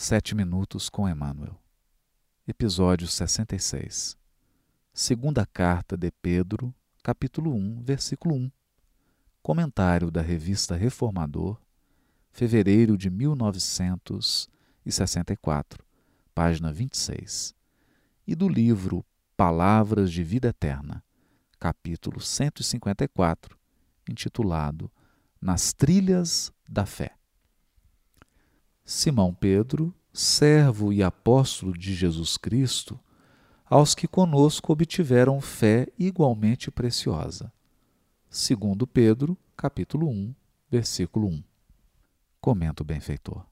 Sete Minutos com Emmanuel. Episódio 66. Segunda Carta de Pedro, capítulo 1, versículo 1. Comentário da Revista Reformador, fevereiro de 1964, página 26. E do livro Palavras de Vida Eterna, capítulo 154, intitulado Nas Trilhas da Fé. Simão Pedro, servo e apóstolo de Jesus Cristo, aos que conosco obtiveram fé igualmente preciosa. Segundo Pedro, capítulo 1, versículo 1. Comenta o benfeitor.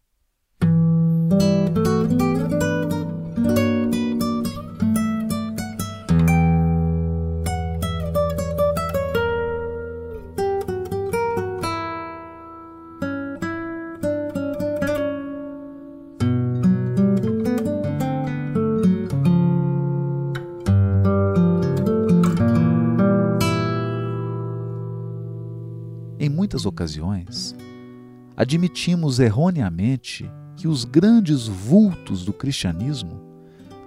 Muitas ocasiões, admitimos erroneamente que os grandes vultos do cristianismo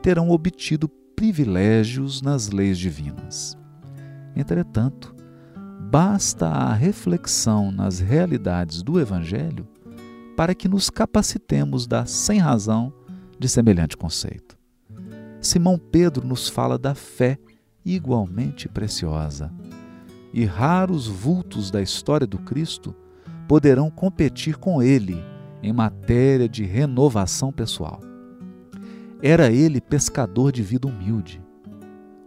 terão obtido privilégios nas leis divinas. Entretanto, basta a reflexão nas realidades do Evangelho para que nos capacitemos da sem razão de semelhante conceito. Simão Pedro nos fala da fé igualmente preciosa e raros vultos da história do Cristo poderão competir com ele em matéria de renovação pessoal. Era ele pescador de vida humilde,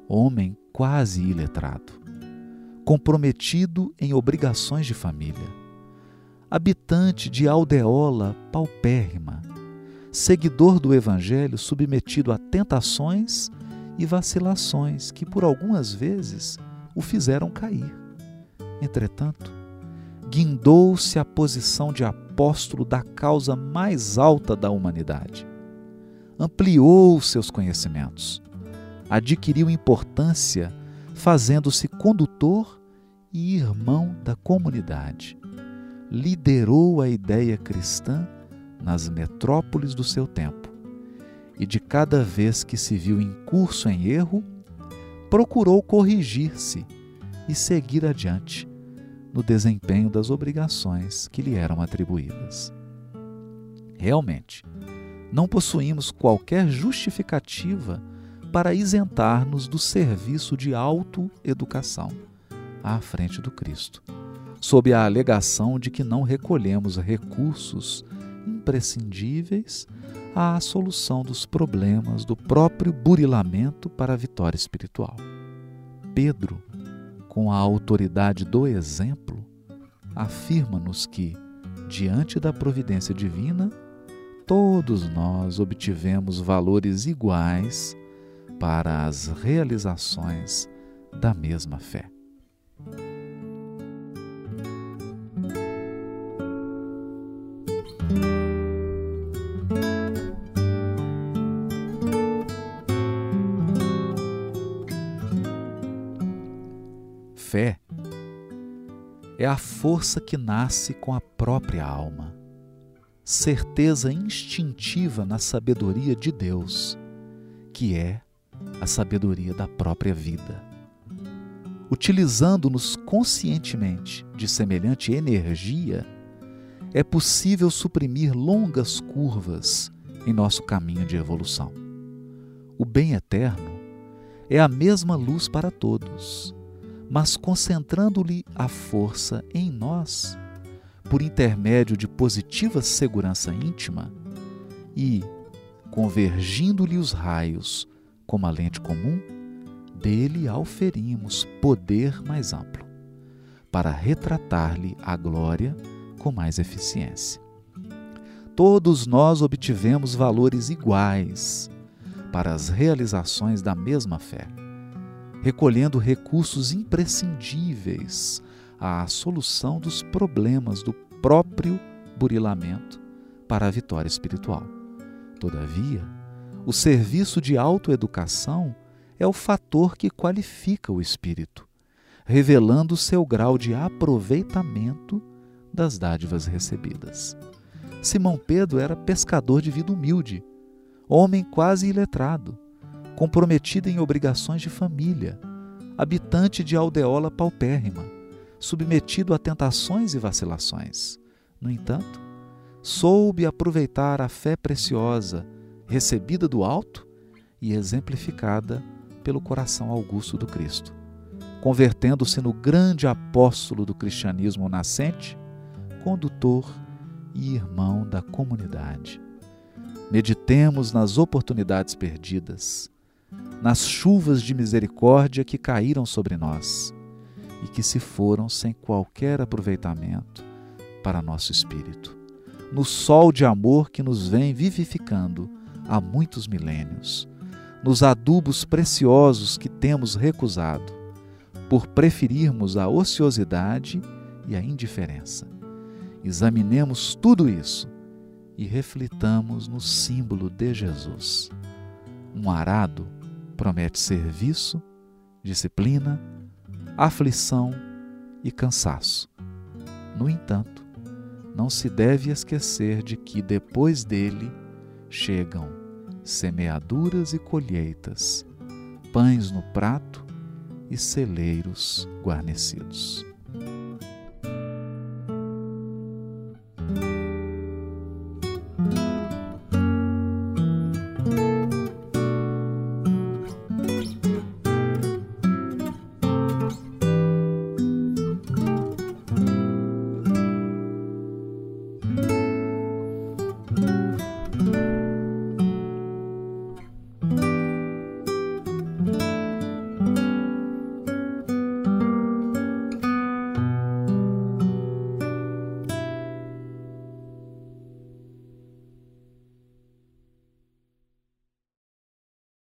homem quase iletrado, comprometido em obrigações de família, habitante de aldeola paupérrima, seguidor do Evangelho submetido a tentações e vacilações que por algumas vezes o fizeram cair. Entretanto, guindou-se à posição de apóstolo da causa mais alta da humanidade. Ampliou seus conhecimentos, adquiriu importância, fazendo-se condutor e irmão da comunidade. Liderou a ideia cristã nas metrópoles do seu tempo e, de cada vez que se viu em curso em erro, procurou corrigir-se e seguir adiante no desempenho das obrigações que lhe eram atribuídas. Realmente, não possuímos qualquer justificativa para isentar-nos do serviço de autoeducação à frente do Cristo, sob a alegação de que não recolhemos recursos imprescindíveis à solução dos problemas do próprio burilamento para a vitória espiritual. Pedro, com a autoridade do exemplo, afirma-nos que, diante da providência divina, todos nós obtivemos valores iguais para as realizações da mesma fé. Fé é a força que nasce com a própria alma, certeza instintiva na sabedoria de Deus, que é a sabedoria da própria vida. Utilizando-nos conscientemente de semelhante energia, é possível suprimir longas curvas em nosso caminho de evolução. O bem eterno é a mesma luz para todos mas concentrando-lhe a força em nós, por intermédio de positiva segurança íntima, e, convergindo-lhe os raios como a lente comum, dele auferimos poder mais amplo, para retratar-lhe a glória com mais eficiência. Todos nós obtivemos valores iguais para as realizações da mesma fé recolhendo recursos imprescindíveis à solução dos problemas do próprio burilamento para a vitória espiritual. Todavia, o serviço de autoeducação é o fator que qualifica o espírito, revelando seu grau de aproveitamento das dádivas recebidas. Simão Pedro era pescador de vida humilde, homem quase iletrado, comprometido em obrigações de família, habitante de aldeola paupérrima, submetido a tentações e vacilações. No entanto, soube aproveitar a fé preciosa recebida do alto e exemplificada pelo coração augusto do Cristo, convertendo-se no grande apóstolo do cristianismo nascente, condutor e irmão da comunidade. Meditemos nas oportunidades perdidas, nas chuvas de misericórdia que caíram sobre nós e que se foram sem qualquer aproveitamento para nosso espírito, no sol de amor que nos vem vivificando há muitos milênios, nos adubos preciosos que temos recusado, por preferirmos a ociosidade e a indiferença. Examinemos tudo isso e reflitamos no símbolo de Jesus. Um arado promete serviço, disciplina, aflição e cansaço. No entanto, não se deve esquecer de que depois dele chegam semeaduras e colheitas, pães no prato e celeiros guarnecidos.